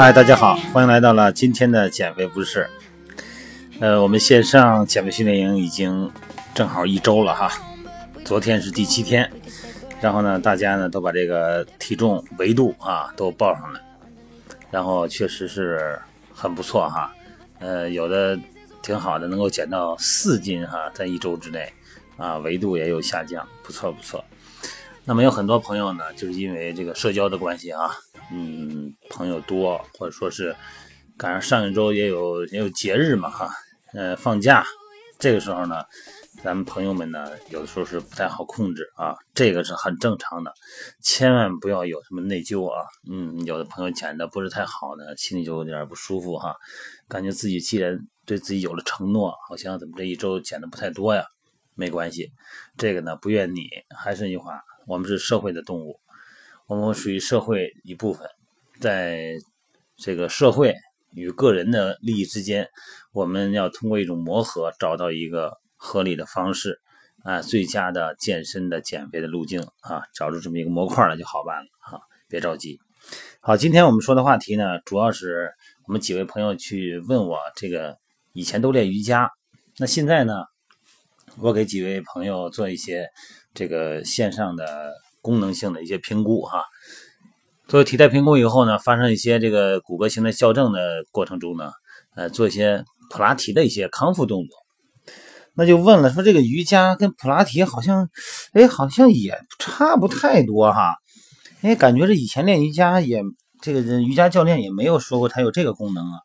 嗨，大家好，欢迎来到了今天的减肥不是。呃，我们线上减肥训练营已经正好一周了哈，昨天是第七天，然后呢，大家呢都把这个体重维度啊都报上来，然后确实是很不错哈，呃，有的挺好的，能够减到四斤哈，在一周之内啊，维度也有下降，不错不错。那么有很多朋友呢，就是因为这个社交的关系啊，嗯，朋友多，或者说是赶上上一周也有也有节日嘛哈，呃，放假，这个时候呢，咱们朋友们呢，有的时候是不太好控制啊，这个是很正常的，千万不要有什么内疚啊，嗯，有的朋友减的不是太好呢，心里就有点不舒服哈，感觉自己既然对自己有了承诺，好像怎么这一周减的不太多呀？没关系，这个呢不怨你，还是那句话，我们是社会的动物，我们属于社会一部分，在这个社会与个人的利益之间，我们要通过一种磨合，找到一个合理的方式，啊，最佳的健身的减肥的路径啊，找出这么一个模块来就好办了啊，别着急。好，今天我们说的话题呢，主要是我们几位朋友去问我这个以前都练瑜伽，那现在呢？我给几位朋友做一些这个线上的功能性的一些评估哈，做体态评估以后呢，发生一些这个骨骼型的校正的过程中呢，呃，做一些普拉提的一些康复动作，那就问了说这个瑜伽跟普拉提好像，哎，好像也差不太多哈，哎，感觉这以前练瑜伽也这个瑜伽教练也没有说过它有这个功能啊，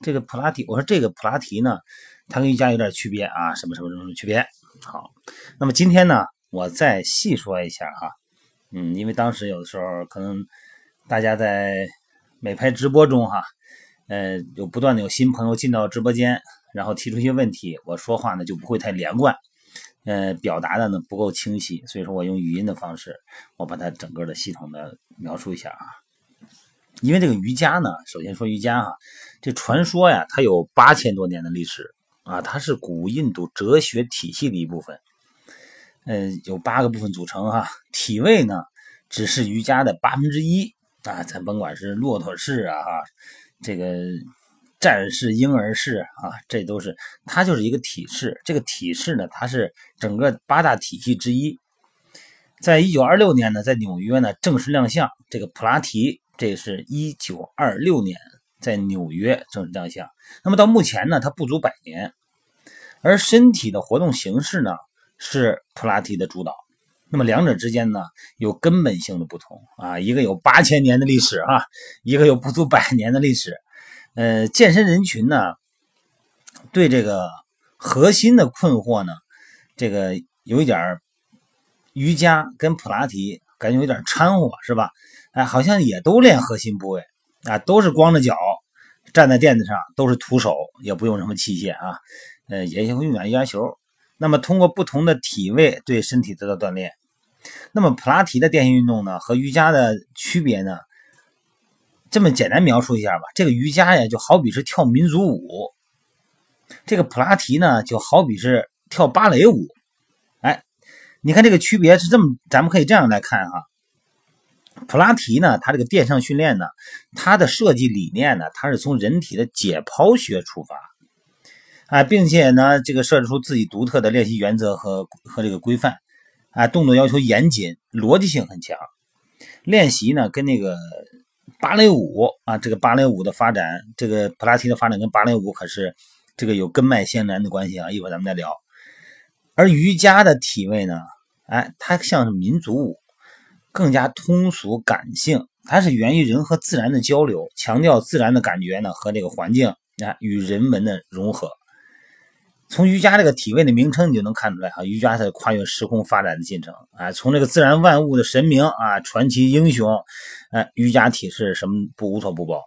这个普拉提，我说这个普拉提呢。它跟瑜伽有点区别啊，什么什么什么区别？好，那么今天呢，我再细说一下哈，嗯，因为当时有的时候可能大家在美拍直播中哈，呃，有不断的有新朋友进到直播间，然后提出一些问题，我说话呢就不会太连贯，呃，表达的呢不够清晰，所以说我用语音的方式，我把它整个的系统的描述一下啊。因为这个瑜伽呢，首先说瑜伽哈，这传说呀，它有八千多年的历史。啊，它是古印度哲学体系的一部分，嗯，有八个部分组成哈。体位呢，只是瑜伽的八分之一啊。咱甭管是骆驼式啊，哈，这个战士、婴儿式啊，这都是它就是一个体式。这个体式呢，它是整个八大体系之一。在一九二六年呢，在纽约呢正式亮相。这个普拉提，这是一九二六年在纽约正式亮相。那么到目前呢，它不足百年。而身体的活动形式呢，是普拉提的主导。那么两者之间呢，有根本性的不同啊。一个有八千年的历史啊，一个有不足百年的历史。呃，健身人群呢，对这个核心的困惑呢，这个有一点瑜伽跟普拉提感觉有点掺和，是吧？哎，好像也都练核心部位啊，都是光着脚站在垫子上，都是徒手，也不用什么器械啊。呃，也会用点瑜伽球。那么通过不同的体位对身体得到锻炼。那么普拉提的电性运动呢，和瑜伽的区别呢？这么简单描述一下吧。这个瑜伽呀，就好比是跳民族舞；这个普拉提呢，就好比是跳芭蕾舞。哎，你看这个区别是这么，咱们可以这样来看哈。普拉提呢，它这个电上训练呢，它的设计理念呢，它是从人体的解剖学出发。啊，并且呢，这个设置出自己独特的练习原则和和这个规范，啊，动作要求严谨，逻辑性很强。练习呢，跟那个芭蕾舞啊，这个芭蕾舞的发展，这个普拉提的发展跟芭蕾舞可是这个有根脉相连的关系啊。一会儿咱们再聊。而瑜伽的体位呢，哎，它像是民族舞，更加通俗感性，它是源于人和自然的交流，强调自然的感觉呢和这个环境啊与人文的融合。从瑜伽这个体位的名称，你就能看出来哈，瑜伽是跨越时空发展的进程啊。从这个自然万物的神明啊，传奇英雄，哎，瑜伽体是什么不无所不包。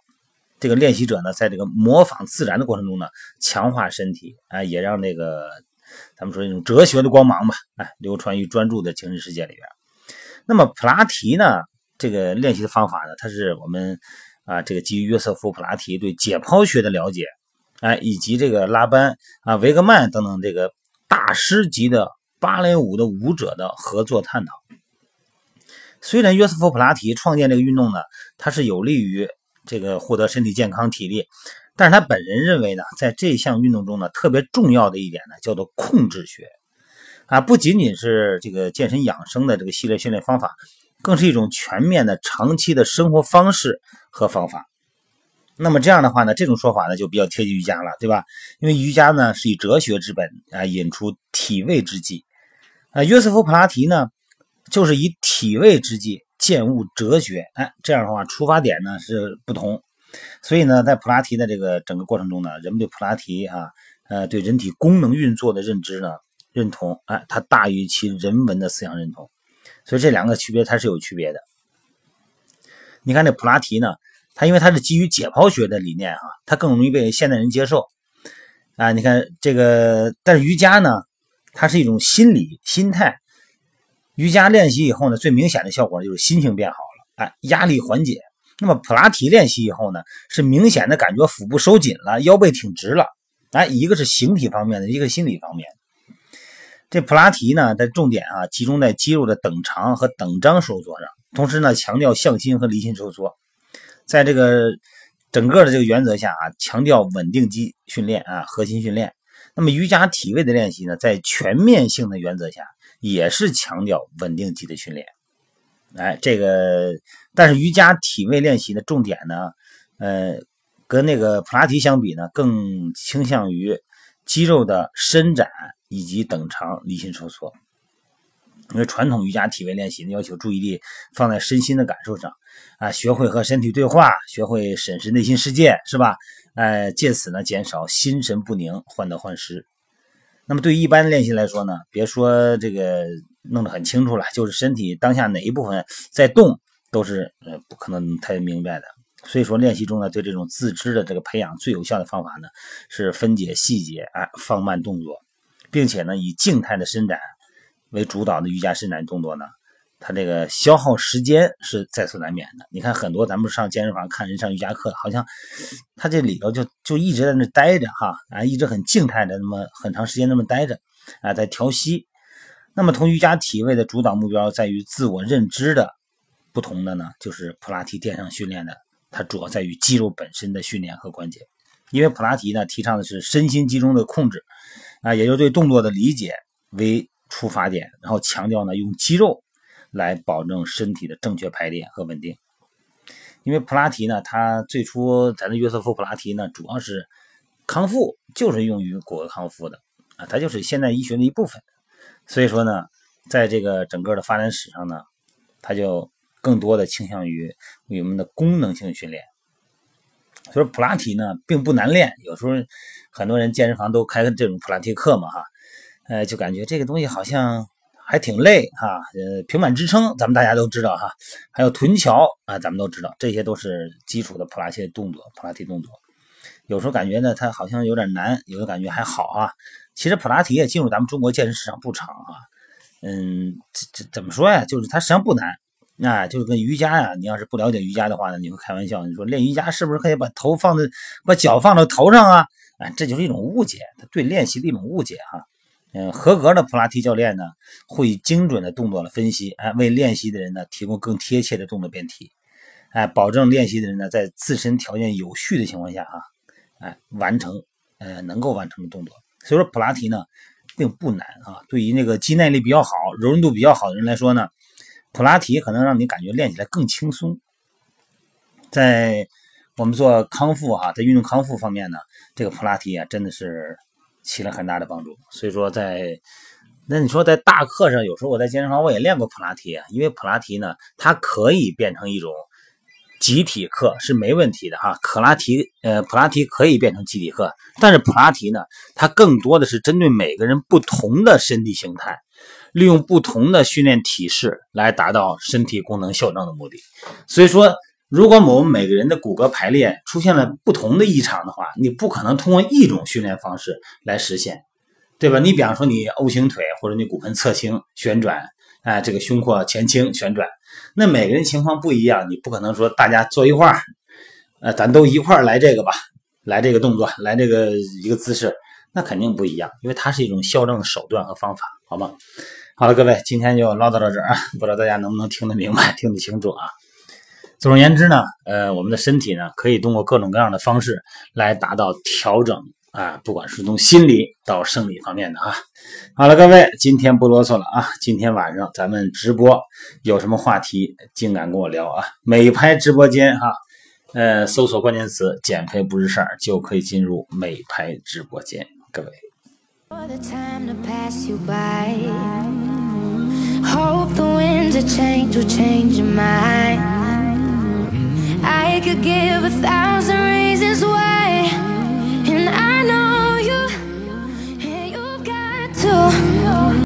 这个练习者呢，在这个模仿自然的过程中呢，强化身体，哎，也让这个咱们说这种哲学的光芒吧，哎，流传于专注的精神世界里边。那么普拉提呢，这个练习的方法呢，它是我们啊，这个基于约瑟夫普拉提对解剖学的了解。哎，以及这个拉班啊、维格曼等等这个大师级的芭蕾舞的舞者的合作探讨。虽然约瑟夫·普拉提创建这个运动呢，它是有利于这个获得身体健康、体力，但是他本人认为呢，在这项运动中呢，特别重要的一点呢，叫做控制学啊，不仅仅是这个健身养生的这个系列训练方法，更是一种全面的、长期的生活方式和方法。那么这样的话呢，这种说法呢就比较贴近瑜伽了，对吧？因为瑜伽呢是以哲学之本啊引出体位之际，啊，约瑟夫·普拉提呢就是以体位之际见悟哲学，哎，这样的话出发点呢是不同，所以呢，在普拉提的这个整个过程中呢，人们对普拉提啊，呃，对人体功能运作的认知呢认同，哎，它大于其人文的思想认同，所以这两个区别它是有区别的。你看这普拉提呢。它因为它是基于解剖学的理念啊，它更容易被现代人接受啊。你看这个，但是瑜伽呢，它是一种心理心态。瑜伽练习以后呢，最明显的效果就是心情变好了，哎，压力缓解。那么普拉提练习以后呢，是明显的感觉腹部收紧了，腰背挺直了，哎，一个是形体方面的，一个心理方面的。这普拉提呢，的重点啊，集中在肌肉的等长和等张收缩上，同时呢，强调向心和离心收缩。在这个整个的这个原则下啊，强调稳定肌训练啊，核心训练。那么瑜伽体位的练习呢，在全面性的原则下，也是强调稳定肌的训练。哎，这个但是瑜伽体位练习的重点呢，呃，跟那个普拉提相比呢，更倾向于肌肉的伸展以及等长离心收缩。因为传统瑜伽体位练习呢，要求注意力放在身心的感受上。啊，学会和身体对话，学会审视内心世界，是吧？呃，借此呢，减少心神不宁、患得患失。那么，对于一般的练习来说呢，别说这个弄得很清楚了，就是身体当下哪一部分在动，都是呃不可能太明白的。所以说，练习中呢，对这种自知的这个培养最有效的方法呢，是分解细节，啊，放慢动作，并且呢，以静态的伸展为主导的瑜伽伸展动作呢。它这个消耗时间是在所难免的。你看，很多咱们上健身房看人上瑜伽课，好像他这里头就就一直在那待着哈啊，一直很静态的那么很长时间那么待着啊，在调息。那么，同瑜伽体位的主导目标在于自我认知的不同的呢，就是普拉提垫上训练的，它主要在于肌肉本身的训练和关节。因为普拉提呢，提倡的是身心集中的控制啊，也就对动作的理解为出发点，然后强调呢用肌肉。来保证身体的正确排列和稳定，因为普拉提呢，它最初咱的约瑟夫普拉提呢，主要是康复，就是用于骨骼康复的啊，它就是现代医学的一部分。所以说呢，在这个整个的发展史上呢，它就更多的倾向于我们的功能性训练。所以普拉提呢，并不难练，有时候很多人健身房都开这种普拉提课嘛，哈，呃，就感觉这个东西好像。还挺累哈，呃，平板支撑咱们大家都知道哈，还有臀桥啊，咱们都知道，这些都是基础的普拉提动作，普拉提动作。有时候感觉呢，它好像有点难，有的感觉还好啊。其实普拉提也进入咱们中国健身市场不长啊，嗯，这这怎么说呀？就是它实际上不难，啊，就是跟瑜伽呀，你要是不了解瑜伽的话呢，你会开玩笑，你说练瑜伽是不是可以把头放在，把脚放到头上啊？啊，这就是一种误解，他对练习的一种误解哈。嗯，合格的普拉提教练呢，会精准的动作的分析，哎，为练习的人呢提供更贴切的动作变体，哎，保证练习的人呢在自身条件有序的情况下啊，哎，完成呃能够完成的动作。所以说普拉提呢并不难啊，对于那个肌耐力比较好、柔韧度比较好的人来说呢，普拉提可能让你感觉练起来更轻松。在我们做康复哈，在运动康复方面呢，这个普拉提啊真的是。起了很大的帮助，所以说在那你说在大课上，有时候我在健身房我也练过普拉提，因为普拉提呢，它可以变成一种集体课是没问题的哈。普拉提呃普拉提可以变成集体课，但是普拉提呢，它更多的是针对每个人不同的身体形态，利用不同的训练体式来达到身体功能校正的目的，所以说。如果我们每个人的骨骼排列出现了不同的异常的话，你不可能通过一种训练方式来实现，对吧？你比方说你 O 型腿，或者你骨盆侧倾旋转，哎，这个胸廓前倾旋转，那每个人情况不一样，你不可能说大家坐一块儿，呃，咱都一块儿来这个吧，来这个动作，来这个一个姿势，那肯定不一样，因为它是一种校正的手段和方法，好吗？好了，各位，今天就唠叨到这儿啊，不知道大家能不能听得明白、听得清楚啊？总而言之呢，呃，我们的身体呢，可以通过各种各样的方式来达到调整啊，不管是从心理到生理方面的啊。好了，各位，今天不啰嗦了啊，今天晚上咱们直播有什么话题，尽敢跟我聊啊。美拍直播间哈，呃，搜索关键词“减肥不是事儿”就可以进入美拍直播间，各位。For the time to pass you by. Hope the winds change change. I could give a thousand reasons why, and I know you, and you've got to.